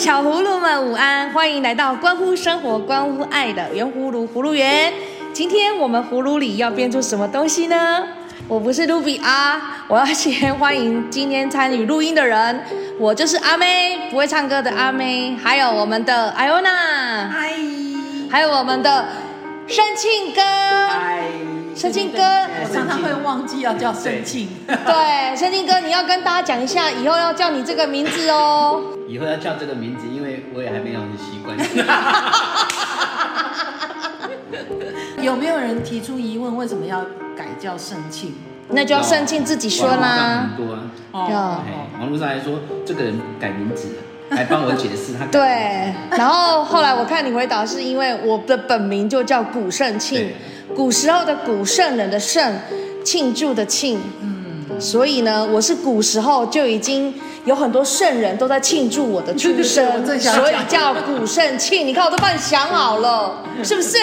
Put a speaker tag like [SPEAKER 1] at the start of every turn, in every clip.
[SPEAKER 1] 小葫芦们午安，欢迎来到关乎生活、关乎爱的圆葫芦葫芦园。今天我们葫芦里要变出什么东西呢？我不是卢比啊，我要先欢迎今天参与录音的人，我就是阿妹，不会唱歌的阿妹，还有我们的艾欧娜，
[SPEAKER 2] 嗨，
[SPEAKER 1] 还有我们的盛庆哥，
[SPEAKER 2] 嗨，
[SPEAKER 1] 盛庆哥，
[SPEAKER 2] 我常常会忘记要叫盛庆，
[SPEAKER 1] 对，盛庆哥，你要跟大家讲一下，以后要叫你这个名字哦。
[SPEAKER 3] 以后要叫这个名字，因为我也还没有很习惯。
[SPEAKER 2] 有没有人提出疑问？为什么要改叫盛庆？
[SPEAKER 1] 那就要盛庆自己说啦。
[SPEAKER 3] 很多啊，
[SPEAKER 1] 哦，
[SPEAKER 3] 网络上还说这个人改名字，还帮我解释他。
[SPEAKER 1] 对，然后后来我看你回答是因为我的本名就叫古盛庆，古时候的古圣人的圣，庆祝的庆，嗯，所以呢，我是古时候就已经。有很多圣人都在庆祝我的出生，所以叫古圣庆。你看，我都帮你想好了，是不是？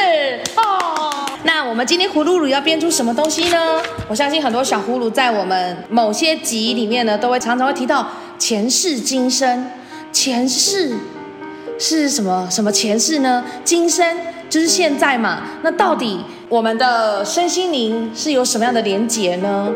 [SPEAKER 1] 哦，那我们今天葫芦里要编出什么东西呢？我相信很多小葫芦在我们某些集里面呢，都会常常会提到前世今生。前世是什么？什么前世呢？今生就是现在嘛。那到底我们的身心灵是有什么样的连结呢？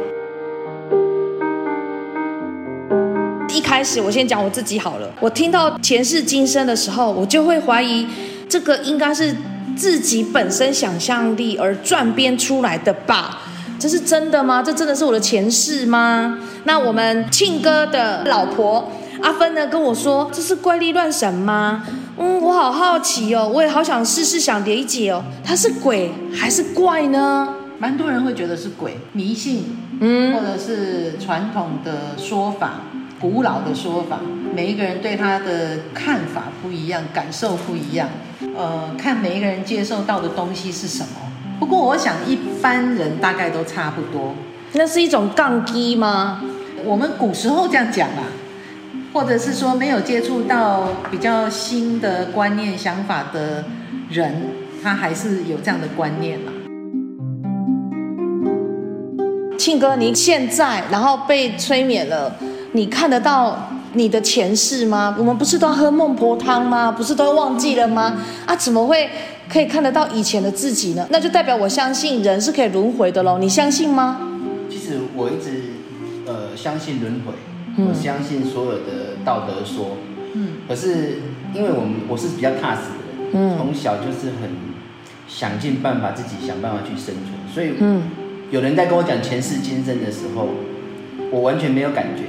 [SPEAKER 1] 一开始我先讲我自己好了。我听到前世今生的时候，我就会怀疑，这个应该是自己本身想象力而转编出来的吧？这是真的吗？这真的是我的前世吗？那我们庆哥的老婆阿芬呢，跟我说，这是怪力乱神吗？嗯，我好好奇哦，我也好想试试想理解哦，他是鬼还是怪呢？
[SPEAKER 2] 蛮多人会觉得是鬼，迷信，嗯，或者是传统的说法。古老的说法，每一个人对他的看法不一样，感受不一样。呃，看每一个人接受到的东西是什么。不过，我想一般人大概都差不多。
[SPEAKER 1] 那是一种杠机吗？
[SPEAKER 2] 我们古时候这样讲啊，或者是说没有接触到比较新的观念、想法的人，他还是有这样的观念嘛。
[SPEAKER 1] 庆哥，您现在然后被催眠了。你看得到你的前世吗？我们不是都喝孟婆汤吗？不是都忘记了吗？啊，怎么会可以看得到以前的自己呢？那就代表我相信人是可以轮回的喽。你相信吗？
[SPEAKER 3] 其实我一直呃相信轮回，我相信所有的道德说。嗯。可是因为我们我是比较踏实的人，嗯，从小就是很想尽办法自己想办法去生存，所以嗯，有人在跟我讲前世今生的时候，我完全没有感觉。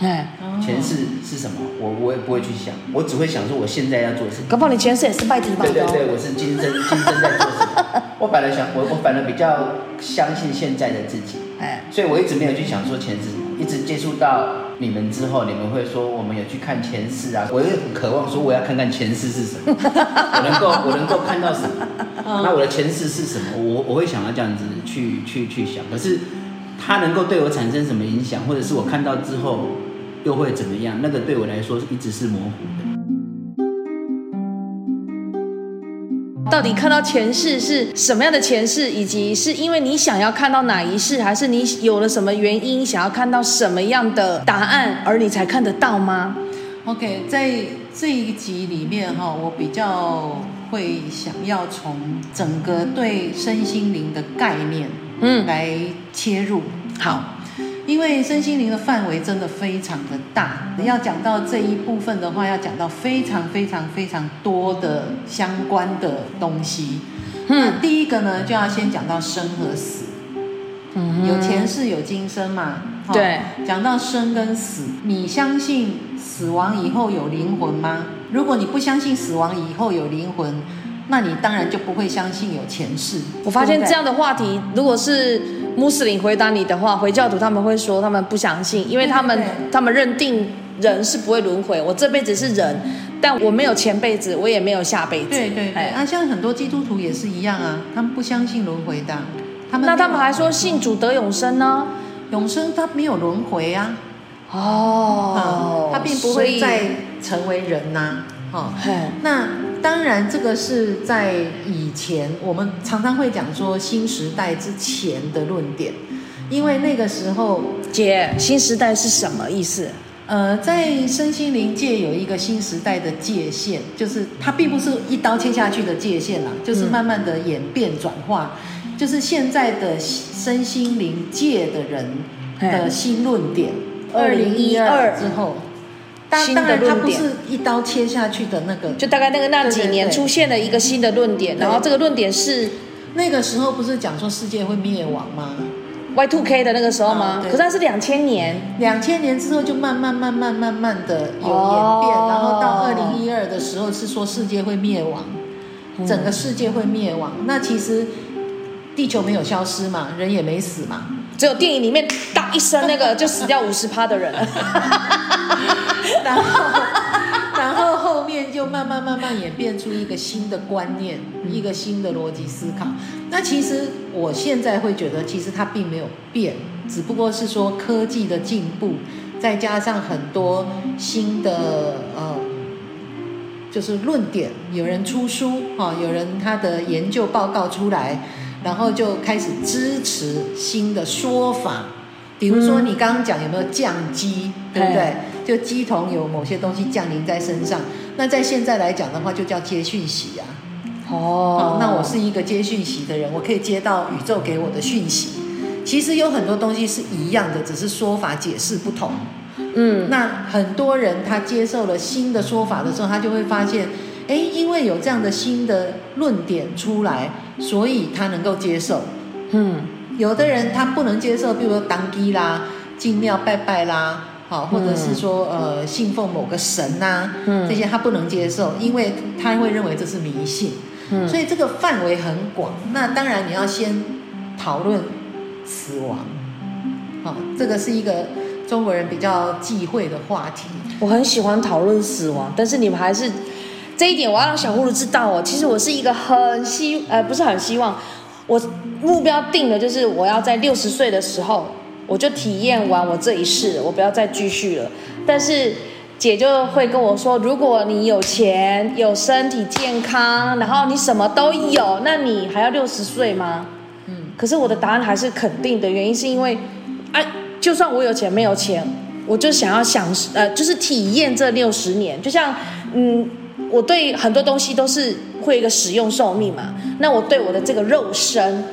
[SPEAKER 3] 哎，前世是什么？我我也不会去想，我只会想说我现在要做什么。
[SPEAKER 1] 搞不好你前世也是拜地吧？
[SPEAKER 3] 对对对，我是今生 今生在做什么？我本来想我我反而比较相信现在的自己，哎，所以我一直没有去想说前世，一直接触到你们之后，你们会说我们有去看前世啊，我也很渴望说我要看看前世是什么，我能够我能够看到什么？那我的前世是什么？我我会想要这样子去去去想，可是它能够对我产生什么影响，或者是我看到之后。又会怎么样？那个对我来说一直是模糊的。
[SPEAKER 1] 到底看到前世是什么样的前世，以及是因为你想要看到哪一世，还是你有了什么原因想要看到什么样的答案，而你才看得到吗
[SPEAKER 2] ？OK，在这一集里面哈，我比较会想要从整个对身心灵的概念，嗯，来切入。好。因为身心灵的范围真的非常的大，要讲到这一部分的话，要讲到非常非常非常多的相关的东西。嗯，第一个呢，就要先讲到生和死。嗯，有前世有今生嘛？
[SPEAKER 1] 对。
[SPEAKER 2] 讲到生跟死，你相信死亡以后有灵魂吗？如果你不相信死亡以后有灵魂，那你当然就不会相信有前世。
[SPEAKER 1] 我发现这样的话题，如果是穆斯林回答你的话，回教徒他们会说他们不相信，因为他们他们认定人是不会轮回。我这辈子是人，但我没有前辈子，我也没有下辈子。
[SPEAKER 2] 对对对，啊，像很多基督徒也是一样啊，他们不相信轮回的。他们
[SPEAKER 1] 那他们还说信主得永生呢？
[SPEAKER 2] 永生他没有轮回啊。
[SPEAKER 1] 哦、嗯，
[SPEAKER 2] 他并不会再成为人呐、啊。哦，那。当然，这个是在以前，我们常常会讲说新时代之前的论点，因为那个时候，
[SPEAKER 1] 姐，新时代是什么意思？
[SPEAKER 2] 呃，在身心灵界有一个新时代的界限，就是它并不是一刀切下去的界限啦，就是慢慢的演变转化，嗯、就是现在的身心灵界的人的新论点，二零一二之后，当当然它不是一刀切下去的那个，
[SPEAKER 1] 就大概那个那几年出现了一个新的论点，然后这个论点是
[SPEAKER 2] 那个时候不是讲说世界会灭亡吗
[SPEAKER 1] ？Y two K 的那个时候吗？可是它是两千年，
[SPEAKER 2] 两千年之后就慢慢慢慢慢慢的有演变，哦、然后到二零一二的时候是说世界会灭亡，嗯、整个世界会灭亡。那其实地球没有消失嘛，人也没死嘛，
[SPEAKER 1] 只有电影里面当一声那个就死掉五十趴的人，
[SPEAKER 2] 然后。然后后面就慢慢慢慢演变出一个新的观念，一个新的逻辑思考。那其实我现在会觉得，其实它并没有变，只不过是说科技的进步，再加上很多新的呃，就是论点，有人出书啊，有人他的研究报告出来，然后就开始支持新的说法。比如说你刚刚讲有没有降机，对不对？就机童有某些东西降临在身上，那在现在来讲的话，就叫接讯息啊。哦，那我是一个接讯息的人，我可以接到宇宙给我的讯息。其实有很多东西是一样的，只是说法解释不同。嗯，那很多人他接受了新的说法的时候，他就会发现，哎，因为有这样的新的论点出来，所以他能够接受。嗯，有的人他不能接受，比如说当机啦、进庙拜拜啦。好，或者是说，呃，信奉某个神呐、啊，嗯、这些他不能接受，因为他会认为这是迷信。嗯、所以这个范围很广。那当然你要先讨论死亡。好，这个是一个中国人比较忌讳的话题。
[SPEAKER 1] 我很喜欢讨论死亡，但是你们还是这一点，我要让小葫芦知道哦。其实我是一个很希，呃，不是很希望，我目标定的就是我要在六十岁的时候。我就体验完我这一世，我不要再继续了。但是姐就会跟我说，如果你有钱、有身体健康，然后你什么都有，那你还要六十岁吗？嗯。可是我的答案还是肯定的，原因是因为，啊，就算我有钱没有钱，我就想要享，呃，就是体验这六十年。就像，嗯，我对很多东西都是会一个使用寿命嘛。那我对我的这个肉身。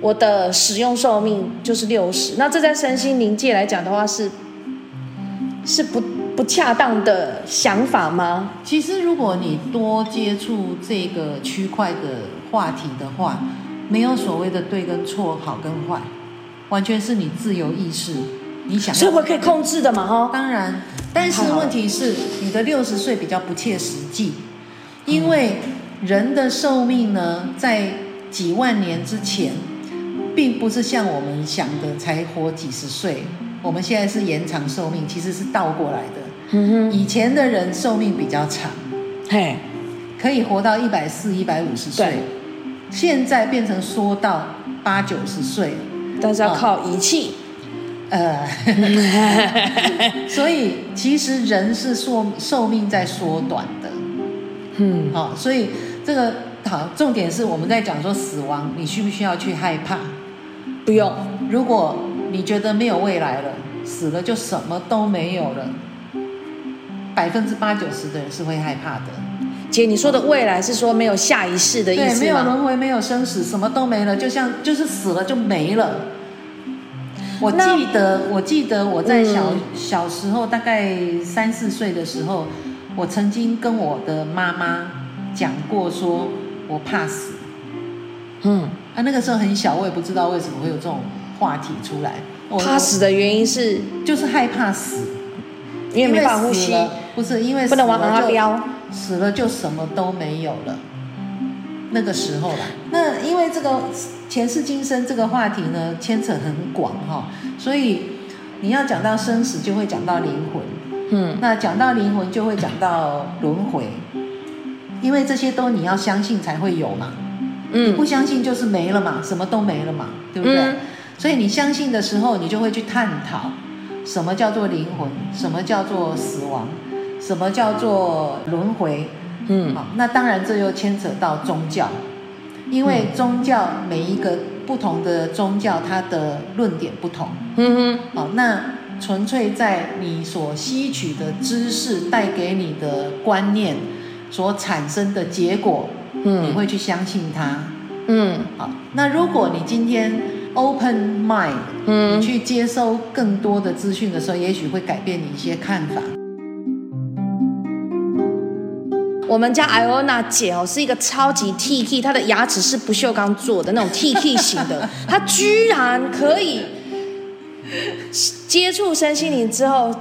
[SPEAKER 1] 我的使用寿命就是六十，那这在身心灵界来讲的话是，是不不恰当的想法吗？
[SPEAKER 2] 其实如果你多接触这个区块的话题的话，没有所谓的对跟错、好跟坏，完全是你自由意识，你想要
[SPEAKER 1] 生活可以控制的嘛？哈，
[SPEAKER 2] 当然，但是问题是你的六十岁比较不切实际，因为人的寿命呢，在几万年之前。并不是像我们想的才活几十岁，我们现在是延长寿命，其实是倒过来的。嗯哼，以前的人寿命比较长，嘿，可以活到一百四、一百五十岁，对。现在变成缩到八九十岁，
[SPEAKER 1] 但是要靠仪器，
[SPEAKER 2] 呃，所以其实人是寿寿命在缩短的，嗯，好，所以这个好重点是我们在讲说死亡，你需不需要去害怕？
[SPEAKER 1] 不用。
[SPEAKER 2] 如果你觉得没有未来了，死了就什么都没有了，百分之八九十的人是会害怕的。
[SPEAKER 1] 姐，你说的未来是说没有下一世的意思吗？
[SPEAKER 2] 对，没有轮回，没有生死，什么都没了，就像就是死了就没了。我记得，我记得我在小、嗯、小时候，大概三四岁的时候，我曾经跟我的妈妈讲过，说我怕死。嗯。啊，那个时候很小，我也不知道为什么会有这种话题出来。
[SPEAKER 1] 怕死的原因是
[SPEAKER 2] 就是害怕死，
[SPEAKER 1] 因为没法呼吸。
[SPEAKER 2] 不是因为
[SPEAKER 1] 不能往哪飙，
[SPEAKER 2] 死了就什么都没有了。那个时候啦，那因为这个前世今生这个话题呢，牵扯很广哈，所以你要讲到生死，就会讲到灵魂。嗯，那讲到灵魂，就会讲到轮回，因为这些都你要相信才会有嘛。你不相信就是没了嘛，什么都没了嘛，对不对？嗯、所以你相信的时候，你就会去探讨什么叫做灵魂，什么叫做死亡，什么叫做轮回。嗯，好，那当然这又牵扯到宗教，因为宗教每一个不同的宗教，它的论点不同。嗯哼，好，那纯粹在你所吸取的知识带给你的观念所产生的结果，嗯，你会去相信它，嗯，好。那如果你今天 open mind，嗯，你去接收更多的资讯的时候，也许会改变你一些看法。
[SPEAKER 1] 我们家艾欧娜姐哦，是一个超级 T K，她的牙齿是不锈钢做的那种 T K 型的，她居然可以接触身心灵之后，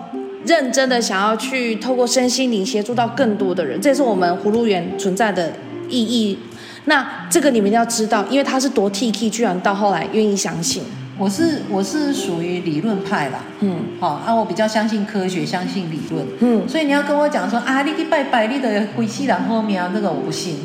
[SPEAKER 1] 认真的想要去透过身心灵协助到更多的人，这也是我们葫芦园存在的意义。那这个你们一定要知道，因为她是多 T K，居然到后来愿意相信。
[SPEAKER 2] 我是我是属于理论派啦，嗯，好啊，我比较相信科学，相信理论，嗯，所以你要跟我讲说啊，你去拜拜，你的鬼西然后面啊，这个我不信，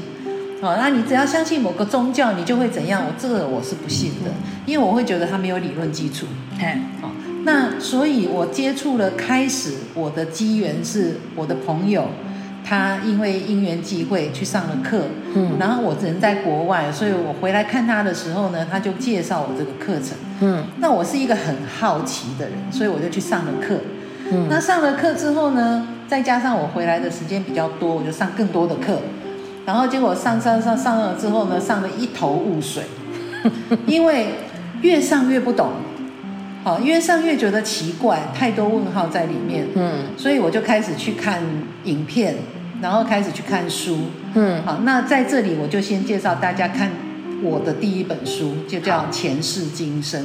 [SPEAKER 2] 好，那你只要相信某个宗教，你就会怎样？我这个我是不信的，因为我会觉得它没有理论基础，嘿，好，那所以我接触了，开始我的机缘是我的朋友。他因为因缘际会去上了课，嗯，然后我人在国外，所以我回来看他的时候呢，他就介绍我这个课程，嗯，那我是一个很好奇的人，所以我就去上了课，嗯，那上了课之后呢，再加上我回来的时间比较多，我就上更多的课，然后结果上上上上了之后呢，上的一头雾水，因为越上越不懂，好，越上越觉得奇怪，太多问号在里面，嗯，所以我就开始去看影片。然后开始去看书，嗯，好，那在这里我就先介绍大家看我的第一本书，就叫《前世今生》。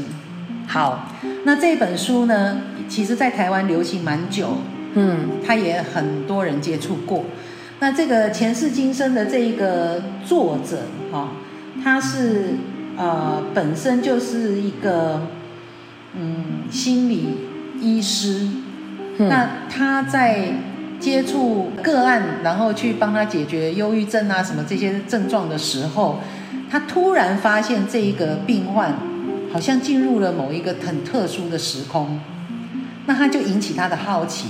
[SPEAKER 2] 好，那这本书呢，其实在台湾流行蛮久，嗯，它也很多人接触过。那这个《前世今生》的这一个作者，哈，他是呃本身就是一个嗯心理医师，嗯，那他在。接触个案，然后去帮他解决忧郁症啊什么这些症状的时候，他突然发现这一个病患好像进入了某一个很特殊的时空，那他就引起他的好奇。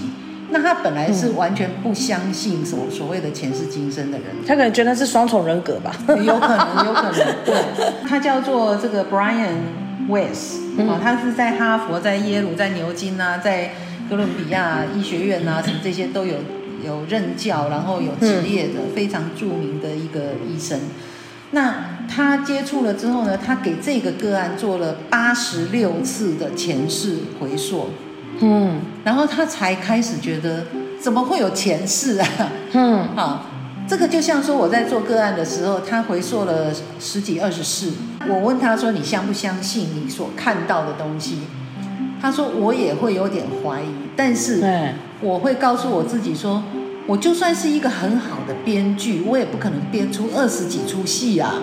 [SPEAKER 2] 那他本来是完全不相信所所谓的前世今生的人，
[SPEAKER 1] 他可能觉得是双重人格吧？
[SPEAKER 2] 有可能，有可能。对，他叫做这个 Brian Weiss，哦，他是在哈佛、在耶鲁、在牛津啊，在。哥伦比亚医学院啊，什么这些都有有任教，然后有职业的非常著名的一个医生。那他接触了之后呢，他给这个个案做了八十六次的前世回溯，嗯，然后他才开始觉得怎么会有前世啊？嗯，好，这个就像说我在做个案的时候，他回溯了十几二十次，我问他说：“你相不相信你所看到的东西？”他说：“我也会有点怀疑，但是我会告诉我自己说，我就算是一个很好的编剧，我也不可能编出二十几出戏啊。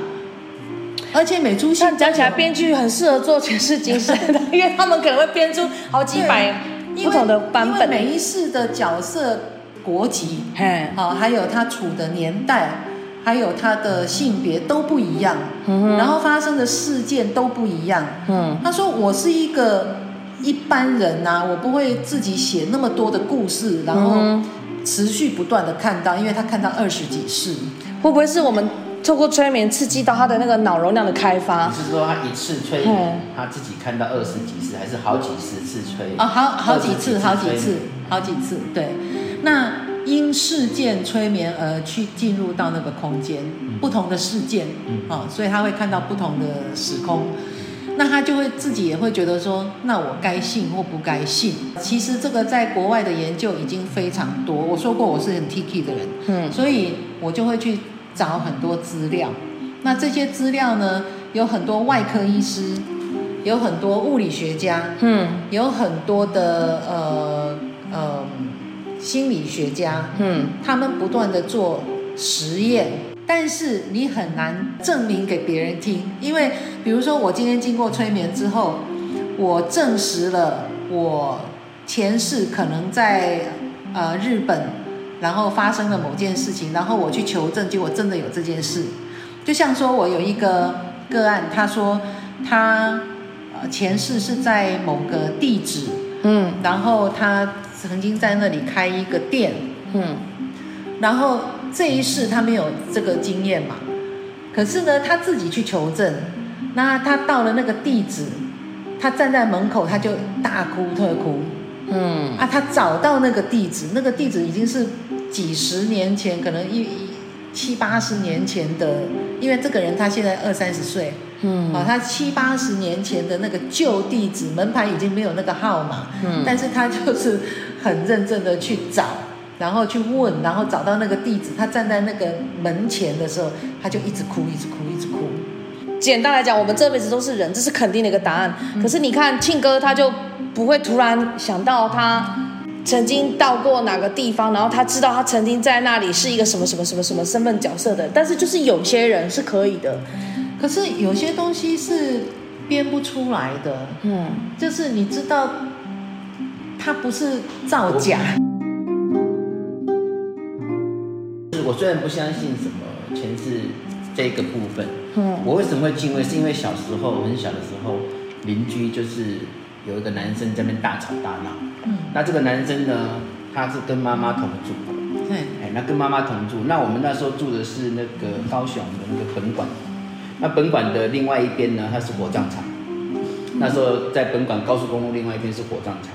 [SPEAKER 2] 而且每出戏
[SPEAKER 1] 讲起来，编剧很适合做前世今生的，因为他们可能会编出好几百不同的版本。
[SPEAKER 2] 每一世的角色、国籍，好，还有他处的年代，还有他的性别都不一样，然后发生的事件都不一样。嗯，他说我是一个。”一般人呐、啊，我不会自己写那么多的故事，然后持续不断的看到，因为他看到二十几世，
[SPEAKER 1] 会不会是我们透过催眠刺激到他的那个脑容量的开发？
[SPEAKER 3] 你是说他一次催眠，他自己看到二十几次，还是好几十次催？
[SPEAKER 2] 哦，好好几次，好几次，好几次，对。那因事件催眠而去进入到那个空间，不同的事件，啊，所以他会看到不同的时空。那他就会自己也会觉得说，那我该信或不该信？其实这个在国外的研究已经非常多。我说过我是很 Tiki 的人，嗯，所以我就会去找很多资料。那这些资料呢，有很多外科医师，有很多物理学家，嗯，有很多的呃呃心理学家，嗯，他们不断的做实验。但是你很难证明给别人听，因为比如说我今天经过催眠之后，我证实了我前世可能在呃日本，然后发生了某件事情，然后我去求证，结果真的有这件事。就像说我有一个个案，他说他呃前世是在某个地址，嗯，然后他曾经在那里开一个店，嗯，然后。这一世他没有这个经验嘛，可是呢，他自己去求证，那他到了那个地址，他站在门口他就大哭特哭，嗯。啊，他找到那个地址，那个地址已经是几十年前，可能一七八十年前的，因为这个人他现在二三十岁，嗯，啊，他七八十年前的那个旧地址，门牌已经没有那个号码，嗯，但是他就是很认真的去找，然后去问，然后找到那个地址，他站在那个门前的时候，他就一直哭，一直哭，一直哭。
[SPEAKER 1] 简单来讲，我们这辈子都是人，这是肯定的一个答案。可是你看庆哥，他就不会突然想到他曾经到过哪个地方，然后他知道他曾经在那里是一个什么什么什么什么身份角色的。但是就是有些人是可以的，
[SPEAKER 2] 可是有些东西是编不出来的。嗯，就是你知道，他不是造假。
[SPEAKER 3] 是我虽然不相信什么前世这个部分。嗯，我为什么会敬畏？是因为小时候很小的时候，邻居就是有一个男生在那边大吵大闹。嗯，那这个男生呢，他是跟妈妈同住。对，哎，那跟妈妈同住。那我们那时候住的是那个高雄的那个本馆。那本馆的另外一边呢，它是火葬场。那时候在本馆高速公路另外一边是火葬场。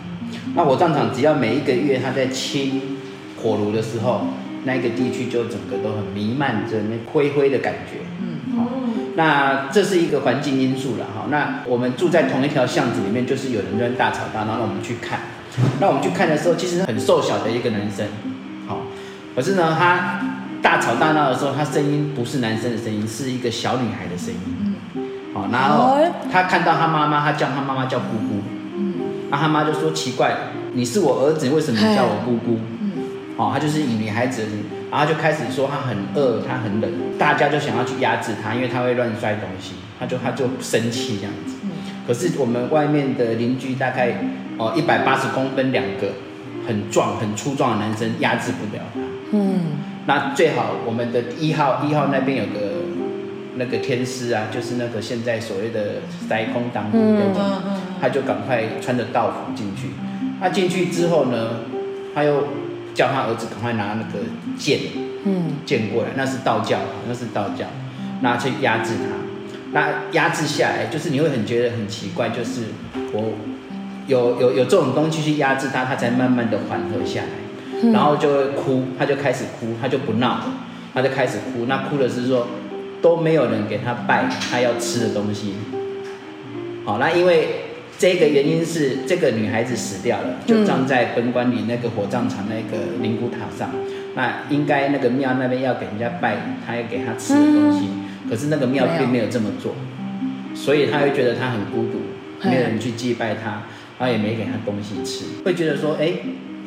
[SPEAKER 3] 那火葬场只要每一个月他在清火炉的时候，那个地区就整个都很弥漫着那灰灰的感觉。嗯，好那这是一个环境因素了哈。那我们住在同一条巷子里面，就是有人在大吵大闹，那我们去看。那我们去看的时候，其实很瘦小的一个男生，好，可是呢，他大吵大闹的时候，他声音不是男生的声音，是一个小女孩的声音。好，然后他看到他妈妈，他叫他妈妈叫姑姑。他妈就说奇怪，你是我儿子，为什么你叫我姑姑？嗯，哦，他就是以女孩子的。然后就开始说他很饿，他很冷，大家就想要去压制他，因为他会乱摔东西，他就他就生气这样子。可是我们外面的邻居大概哦一百八十公分两个，很壮很粗壮的男生压制不了他。嗯，那最好我们的一号一号那边有个那个天师啊，就是那个现在所谓的塞空当兵的，他就赶快穿着道服进去。他进去之后呢，他又。叫他儿子赶快拿那个剑，嗯，剑过来，那是道教，那是道教，拿去压制他，那压制下来，就是你会很觉得很奇怪，就是我有有有这种东西去压制他，他才慢慢的缓和下来，然后就会哭，他就开始哭，他就不闹，他就开始哭，那哭的是说都没有人给他拜他要吃的东西，好，那因为。这个原因是这个女孩子死掉了，就葬在本馆里那个火葬场那个灵骨塔上。那应该那个庙那边要给人家拜，他要给他吃的东西。可是那个庙并没有这么做，所以他会觉得他很孤独，没有人去祭拜他，他也没给他东西吃，会觉得说，哎，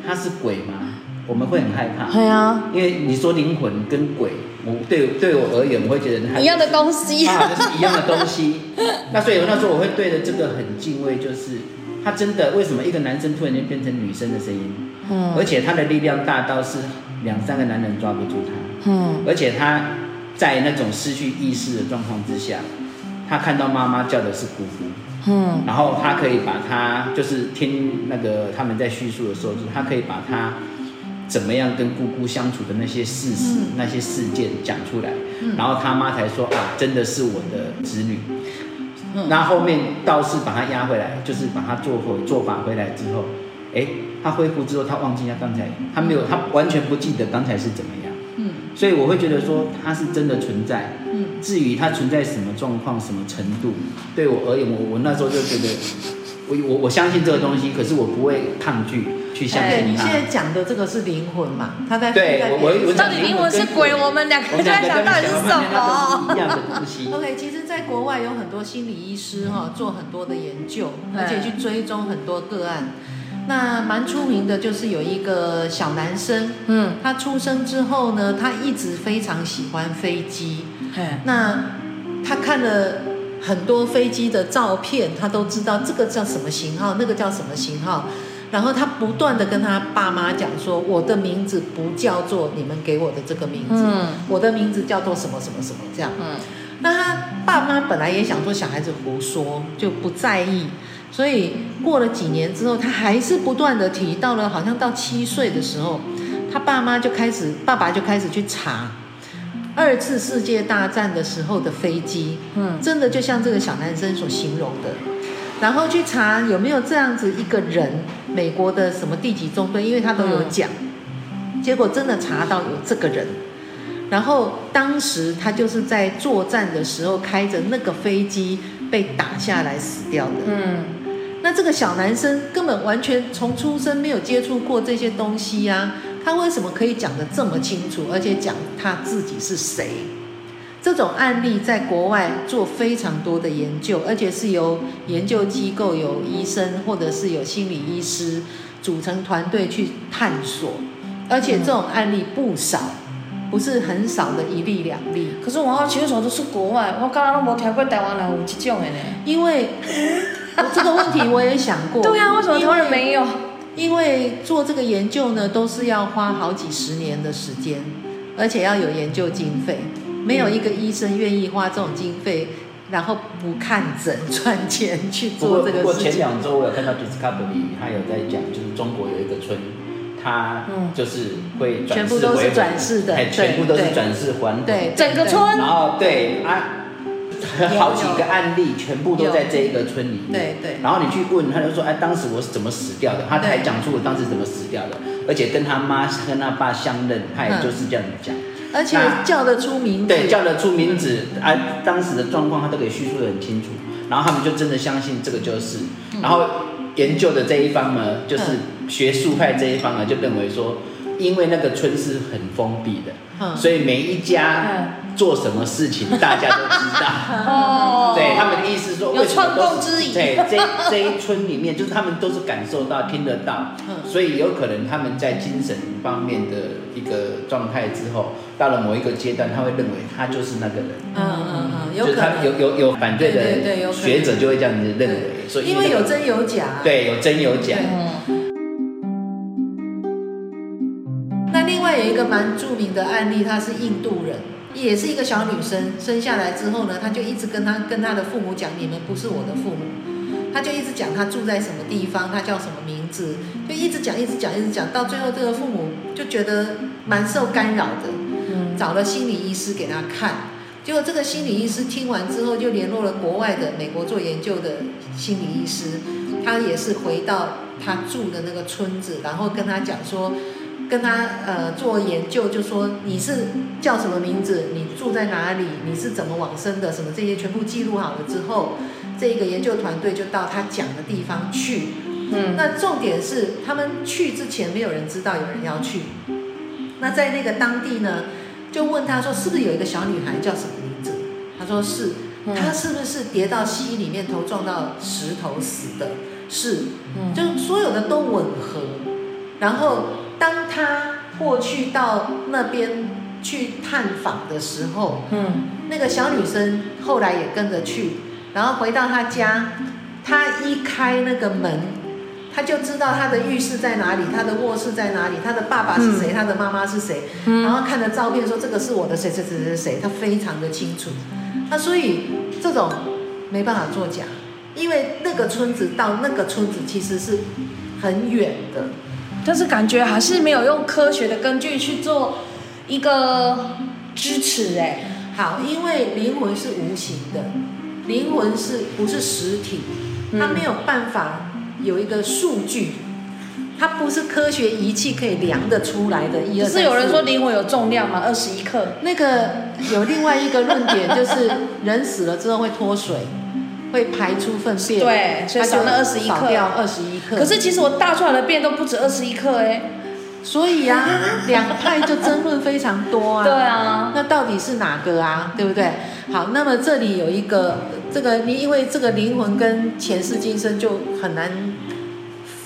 [SPEAKER 3] 他是鬼吗？我们会很害怕。对啊，因为你说灵魂跟鬼。我对对我而言，我会觉得
[SPEAKER 1] 一样的东西，
[SPEAKER 3] 啊，就是一样的东西。那所以那时候我会对着这个很敬畏，就是他真的为什么一个男生突然间变成女生的声音？嗯，而且他的力量大到是两三个男人抓不住他。嗯，而且他在那种失去意识的状况之下，他看到妈妈叫的是姑姑。嗯，然后他可以把他就是听那个他们在叙述的时候，就是他可以把他。怎么样跟姑姑相处的那些事实、嗯、那些事件讲出来，嗯、然后他妈才说啊，真的是我的子女。那、嗯、后面道士把他押回来，就是把他做回做法回来之后，哎，他恢复之后，他忘记他刚才，他没有，他完全不记得刚才是怎么样。嗯，所以我会觉得说他是真的存在。嗯，至于他存在什么状况、什么程度，对我而言，我我那时候就觉得，我我我相信这个东西，可是我不会抗拒。去相信、欸、
[SPEAKER 2] 你现在讲的这个是灵魂嘛？他在
[SPEAKER 3] 对我我
[SPEAKER 1] 到底灵魂是鬼？我们两个就在想到底是什么？
[SPEAKER 3] 一样的东西。
[SPEAKER 2] OK，其实，在国外有很多心理医师哈，做很多的研究，而且去追踪很多个案。那蛮出名的，就是有一个小男生，嗯，他出生之后呢，他一直非常喜欢飞机。那他看了很多飞机的照片，他都知道这个叫什么型号，那个叫什么型号。然后他不断的跟他爸妈讲说，我的名字不叫做你们给我的这个名字，嗯、我的名字叫做什么什么什么这样。嗯，那他爸妈本来也想说小孩子胡说，就不在意。所以过了几年之后，他还是不断的提，到了好像到七岁的时候，他爸妈就开始，爸爸就开始去查二次世界大战的时候的飞机，嗯，真的就像这个小男生所形容的，然后去查有没有这样子一个人。美国的什么第几中队，因为他都有讲。嗯、结果真的查到有这个人，然后当时他就是在作战的时候开着那个飞机被打下来死掉的。嗯，那这个小男生根本完全从出生没有接触过这些东西呀、啊，他为什么可以讲得这么清楚，而且讲他自己是谁？这种案例在国外做非常多的研究，而且是由研究机构、有医生或者是有心理医师组成团队去探索，而且这种案例不少，不是很少的一例两例。
[SPEAKER 1] 可是我好奇，为什么都是国外？我刚刚都没听过台湾人有这种的呢？
[SPEAKER 2] 因为这个问题我也想过。
[SPEAKER 1] 对呀、啊，为什么台湾人没有？
[SPEAKER 2] 因为做这个研究呢，都是要花好几十年的时间，而且要有研究经费。没有一个医生愿意花这种经费，然后不看诊赚钱去做这个事情。不过
[SPEAKER 3] 前两周我有看到 Discovery，他有在讲，就是中国有一个村，他就是会转世，
[SPEAKER 2] 全部都是转世的，
[SPEAKER 3] 全部都是转世还
[SPEAKER 2] 对，
[SPEAKER 1] 整个村。
[SPEAKER 3] 然后对啊，好几个案例全部都在这一个村里面。
[SPEAKER 2] 对对。
[SPEAKER 3] 然后你去问，他就说：“哎，当时我是怎么死掉的？”他才讲出我当时怎么死掉的，而且跟他妈跟他爸相认，他也就是这样讲。
[SPEAKER 2] 而且叫得出名字，
[SPEAKER 3] 对，叫得出名字，啊，当时的状况他都可以叙述得很清楚，然后他们就真的相信这个就是，然后研究的这一方呢，就是学术派这一方呢，就认为说，因为那个村是很封闭的，所以每一家做什么事情大家都知道，哦，对，他们的意思说，
[SPEAKER 1] 有创造之意，
[SPEAKER 3] 对，这这一村里面就是他们都是感受到、听得到，所以有可能他们在精神方面的一个状态之后。到了某一个阶段，他会认为他就是那个人。
[SPEAKER 2] 嗯嗯嗯，有
[SPEAKER 3] 可能。有有有反对的学者就会这样子认为，
[SPEAKER 2] 所以因为有真有假。
[SPEAKER 3] 对，有真有假。
[SPEAKER 2] 那另外有一个蛮著名的案例，他是印度人，也是一个小女生，生下来之后呢，她就一直跟她跟她的父母讲：“你们不是我的父母。”她就一直讲她住在什么地方，她叫什么名字，就一直讲一直讲一直讲，到最后这个父母就觉得蛮受干扰的。找了心理医师给她看，结果这个心理医师听完之后，就联络了国外的美国做研究的心理医师，他也是回到他住的那个村子，然后跟他讲说，跟他呃做研究，就说你是叫什么名字，你住在哪里，你是怎么往生的，什么这些全部记录好了之后，这个研究团队就到他讲的地方去。嗯，那重点是他们去之前没有人知道有人要去，那在那个当地呢？就问他说：“是不是有一个小女孩叫什么名字？”他说：“是。”她是不是跌到溪里面头撞到石头死的？是。就所有的都吻合。然后当他过去到那边去探访的时候，嗯，那个小女生后来也跟着去，然后回到他家，他一开那个门。他就知道他的浴室在哪里，他的卧室在哪里，他的爸爸是谁，嗯、他的妈妈是谁，嗯、然后看着照片说这个是我的谁谁谁谁谁，他非常的清楚。那所以这种没办法作假，因为那个村子到那个村子其实是很远的，
[SPEAKER 1] 但是感觉还是没有用科学的根据去做一个支持哎。
[SPEAKER 2] 好，因为灵魂是无形的，灵魂是不是实体？它没有办法。有一个数据，它不是科学仪器可以量得出来的。一二。
[SPEAKER 1] 是有人说灵魂有重量吗？二十一克。
[SPEAKER 2] 那个有另外一个论点，就是人死了之后会脱水，会排出粪便。
[SPEAKER 1] 对，所以少了二十一克。
[SPEAKER 2] 少掉二十一克。
[SPEAKER 1] 可是其实我大出来的便都不止二十一克哎。
[SPEAKER 2] 所以啊，两派就争论非常多啊。
[SPEAKER 1] 对啊。
[SPEAKER 2] 那到底是哪个啊？对不对？好，那么这里有一个。这个你因为这个灵魂跟前世今生就很难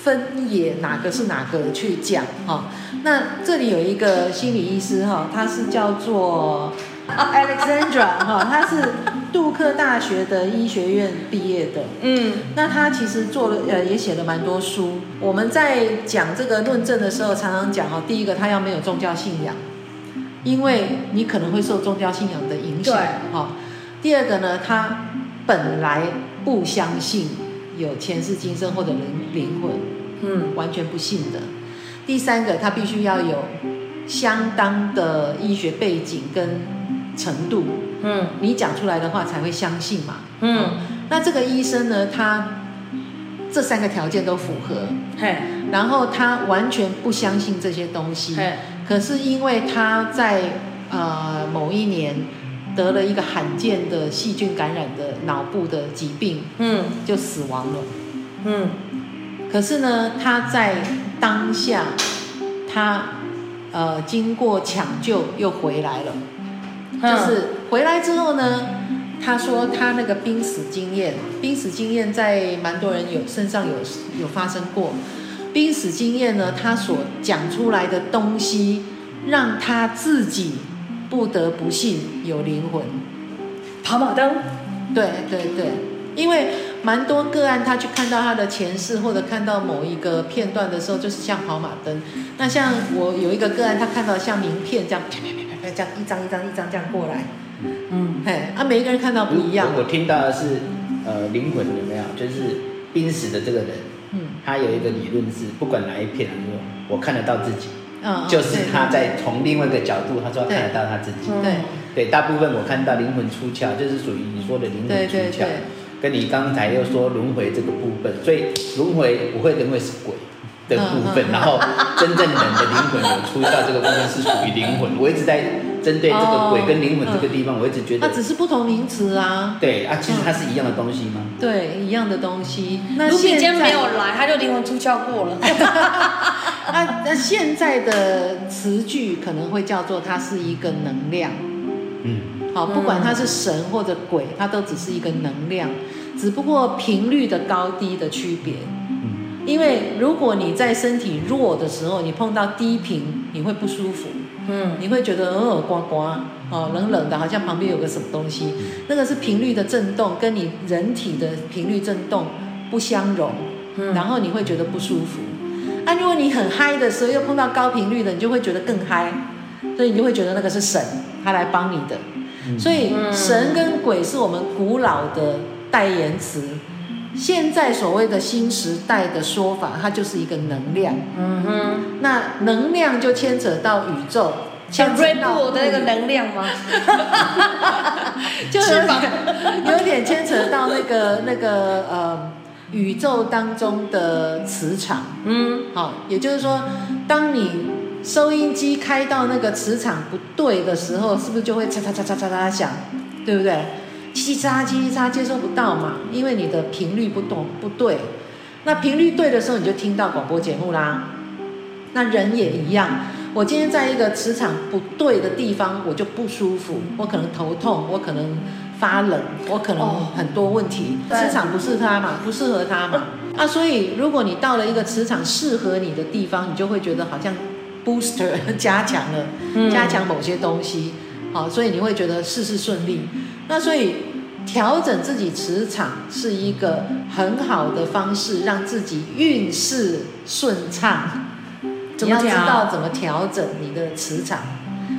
[SPEAKER 2] 分野，哪个是哪个去讲哈。那这里有一个心理医师哈，他是叫做 Alexandra 哈，他是杜克大学的医学院毕业的。嗯，那他其实做了呃也写了蛮多书。我们在讲这个论证的时候，常常讲哈，第一个他要没有宗教信仰，因为你可能会受宗教信仰的影响哈。第二个呢，他。本来不相信有前世今生或者灵灵魂，嗯，完全不信的。第三个，他必须要有相当的医学背景跟程度，嗯，你讲出来的话才会相信嘛，嗯。那这个医生呢，他这三个条件都符合，嘿。然后他完全不相信这些东西，可是因为他在呃某一年得了一个罕见的细菌感染的脑部的疾病，嗯，就死亡了，嗯，可是呢，他在当下，他呃经过抢救又回来了，就是回来之后呢。他说他那个濒死经验，濒死经验在蛮多人有身上有有发生过。濒死经验呢，他所讲出来的东西，让他自己不得不信有灵魂。
[SPEAKER 1] 跑马灯？
[SPEAKER 2] 对对对，因为蛮多个案，他去看到他的前世，或者看到某一个片段的时候，就是像跑马灯。那像我有一个个案，他看到像名片这样，啪啪啪啪啪这样一张一张一张这样过来。嗯，嘿，啊，每一个人看到不一样。
[SPEAKER 3] 我，我听到的是，呃，灵魂有没有？就是濒死的这个人，嗯，他有一个理论是，不管哪一片，我看得到自己，嗯，就是他在从另外一个角度，他说看得到他自己，对，对，大部分我看到灵魂出窍，就是属于你说的灵魂出窍，跟你刚才又说轮回这个部分，所以轮回我会认为是鬼。的部分，然后真正人的灵魂有出窍这个部分是属于灵魂。我一直在针对这个鬼跟灵魂这个地方，我一直觉得
[SPEAKER 2] 它只是不同名词啊。
[SPEAKER 3] 对啊，其实它是一样的东西吗？
[SPEAKER 2] 对，一样的东西。
[SPEAKER 1] 那卢比今天没有来，他就灵魂出窍过了。
[SPEAKER 2] 那 那现在的词句可能会叫做它是一个能量。嗯，好，不管它是神或者鬼，它都只是一个能量，只不过频率的高低的区别。因为如果你在身体弱的时候，你碰到低频，你会不舒服，嗯，你会觉得耳耳刮刮，哦，冷冷的，好像旁边有个什么东西，那个是频率的震动，跟你人体的频率震动不相容，嗯，然后你会觉得不舒服。啊，如果你很嗨的时候，又碰到高频率的，你就会觉得更嗨，所以你就会觉得那个是神，他来帮你的。所以神跟鬼是我们古老的代言词。现在所谓的新时代的说法，它就是一个能量。嗯哼，那能量就牵扯到宇宙，
[SPEAKER 1] 像瑞布的那个能量吗？
[SPEAKER 2] 就是 有点牵扯到那个那个呃宇宙当中的磁场。嗯，好，也就是说，当你收音机开到那个磁场不对的时候，是不是就会嚓嚓嚓嚓嚓嚓响？对不对？叽叽喳喳，叽叽喳，接收不到嘛，因为你的频率不懂不对。那频率对的时候，你就听到广播节目啦。那人也一样，我今天在一个磁场不对的地方，我就不舒服，我可能头痛，我可能发冷，我可能很多问题。哦、磁场不是它嘛，不适合它嘛。啊，所以如果你到了一个磁场适合你的地方，你就会觉得好像 booster 加强了，加强某些东西。好，所以你会觉得事事顺利。那所以调整自己磁场是一个很好的方式，让自己运势顺畅。你要知道怎么调整你的磁场。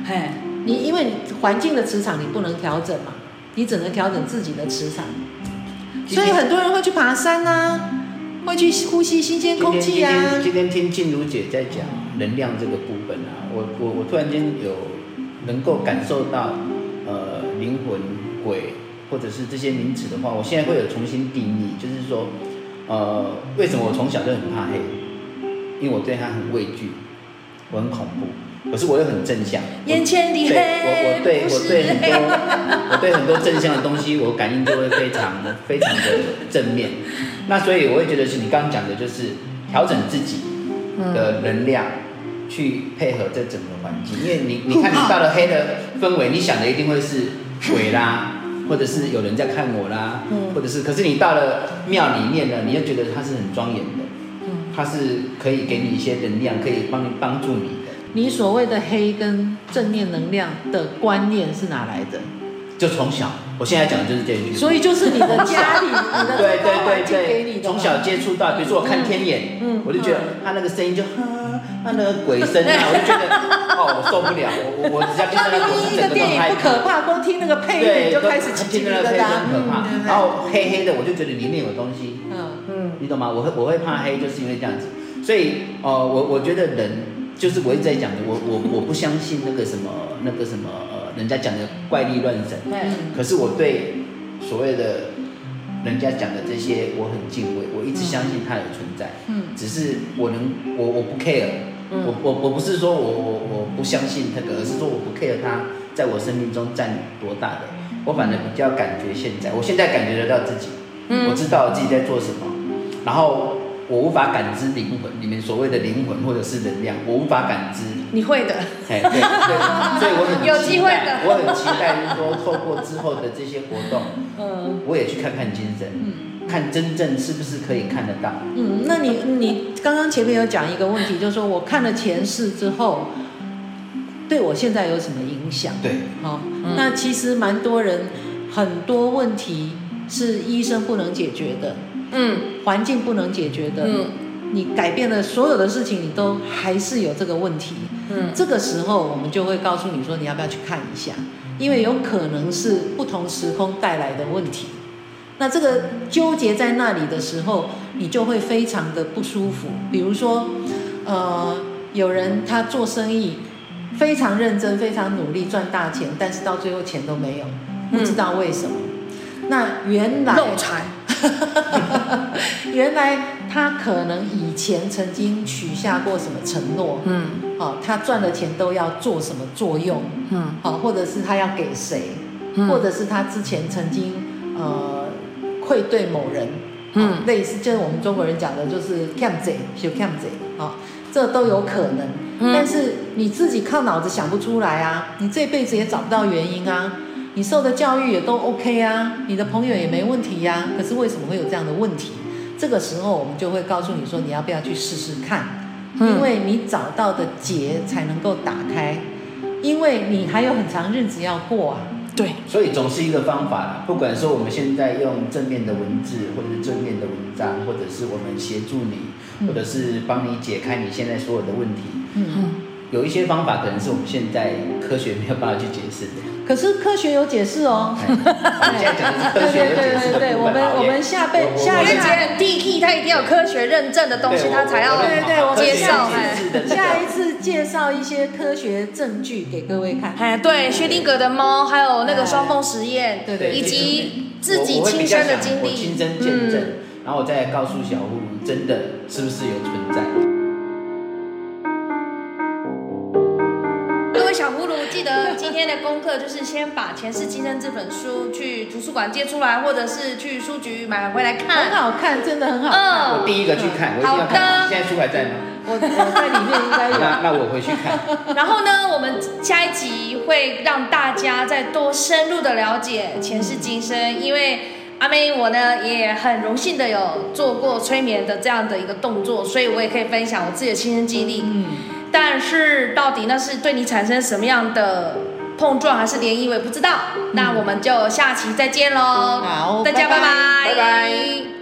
[SPEAKER 2] 嘿，你因为环境的磁场你不能调整嘛，你只能调整自己的磁场。所以很多人会去爬山啊，会去呼吸新鲜空气啊。
[SPEAKER 3] 今天听静茹姐在讲能量这个部分啊，我我我突然间有。能够感受到，呃，灵魂、鬼或者是这些名词的话，我现在会有重新定义，就是说，呃，为什么我从小就很怕黑？因为我对他很畏惧，我很恐怖，可是我又很正向。
[SPEAKER 1] 眼前的黑，
[SPEAKER 3] 我我对我对很多 我对很多正向的东西，我感应就会非常非常的正面。那所以我会觉得是你刚刚讲的，就是调整自己的能量。嗯去配合这整个环境，因为你你看你到了黑的氛围，你想的一定会是鬼啦，或者是有人在看我啦，或者是，可是你到了庙里面呢，你又觉得它是很庄严的，它是可以给你一些能量，可以帮帮助你的。
[SPEAKER 2] 你所谓的黑跟正面能量的观念是哪来的？
[SPEAKER 3] 就从小，我现在讲的就是这一句。
[SPEAKER 2] 所以就是你的家里，你的
[SPEAKER 3] 对对对对，从小接触到，比如说我看天眼，嗯，我就觉得他那个声音就，他 那个鬼声啊，我就觉得 哦，我受不了，我我我只要听那个鬼声，整个都害怕。
[SPEAKER 2] 不可怕，光听那个配乐就开始
[SPEAKER 3] 听那个配乐很可怕。然后黑黑的，我就觉得里面有东西。嗯嗯，你懂吗？我会我会怕黑，就是因为这样子。所以哦，我我觉得人就是我一直在讲的，我我我不相信那个什么那个什么。人家讲的怪力乱神，可是我对所谓的人家讲的这些，我很敬畏，我一直相信它有存在。嗯，只是我能，我我不 care，嗯，我我我不是说我我我不相信那个，而是说我不 care 它在我生命中占多大的。我反正比较感觉现在，我现在感觉得到自己，嗯，我知道自己在做什么，然后。我无法感知灵魂里面所谓的灵魂或者是能量，我无法感知。
[SPEAKER 1] 你会的，
[SPEAKER 3] 哎，对对，所以我很
[SPEAKER 1] 有机会的，
[SPEAKER 3] 我很期待，就是说透过之后的这些活动，嗯，我也去看看精神，嗯，看真正是不是可以看得到。
[SPEAKER 2] 嗯，那你你刚刚前面有讲一个问题，就是说我看了前世之后，对我现在有什么影响？
[SPEAKER 3] 对，
[SPEAKER 2] 好，那其实蛮多人很多问题是医生不能解决的。嗯，环境不能解决的，嗯，你改变了所有的事情，你都还是有这个问题。嗯，这个时候我们就会告诉你说，你要不要去看一下？因为有可能是不同时空带来的问题。那这个纠结在那里的时候，你就会非常的不舒服。比如说，呃，有人他做生意非常认真、非常努力赚大钱，但是到最后钱都没有，不知道为什么。嗯，那原来
[SPEAKER 1] 漏财。
[SPEAKER 2] 原来他可能以前曾经许下过什么承诺，嗯，好，他赚的钱都要做什么作用，嗯，好，或者是他要给谁，嗯，或者是他之前曾经呃愧对某人，嗯，类似就是我们中国人讲的就是欠债，就欠债，啊，这都有可能，嗯，但是你自己靠脑子想不出来啊，你这辈子也找不到原因啊。你受的教育也都 OK 啊，你的朋友也没问题呀，可是为什么会有这样的问题？这个时候我们就会告诉你说，你要不要去试试看？因为你找到的结才能够打开，因为你还有很长日子要过啊。
[SPEAKER 1] 对，
[SPEAKER 3] 所以总是一个方法啦。不管说我们现在用正面的文字，或者是正面的文章，或者是我们协助你，或者是帮你解开你现在所有的问题。嗯嗯，有一些方法可能是我们现在科学没有办法去解释的。
[SPEAKER 2] 可是科学有解释哦。
[SPEAKER 3] 对对对对对，
[SPEAKER 2] 我们我们下辈下一次
[SPEAKER 1] D K 它一定要有科学认证的东西，它才要
[SPEAKER 2] 对对对，我
[SPEAKER 1] 介绍。
[SPEAKER 2] 下一次介绍一些科学证据给各位看。
[SPEAKER 1] 哎，对，薛定谔的猫，还有那个双峰实验，对对，以及自己亲身的经历，
[SPEAKER 3] 亲身见证，然后我再告诉小葫芦，真的是不是有存在。
[SPEAKER 1] 今天的功课就是先把《前世今生》这本书去图书馆借出来，或者是去书局买回来看。
[SPEAKER 2] 很好看，真的很好看。嗯，
[SPEAKER 3] 我第一个去看，我一定要看。好的。现在书还在吗？
[SPEAKER 2] 我我在里面应该有。
[SPEAKER 3] 那那我回去看。
[SPEAKER 1] 然后呢，我们下一集会让大家再多深入的了解前世今生，因为阿妹我呢也很荣幸的有做过催眠的这样的一个动作，所以我也可以分享我自己的亲身经历。嗯。但是到底那是对你产生什么样的碰撞还是联谊，我也不知道。嗯、那我们就下期再见喽！
[SPEAKER 2] 好，
[SPEAKER 1] 大家。
[SPEAKER 3] 拜拜。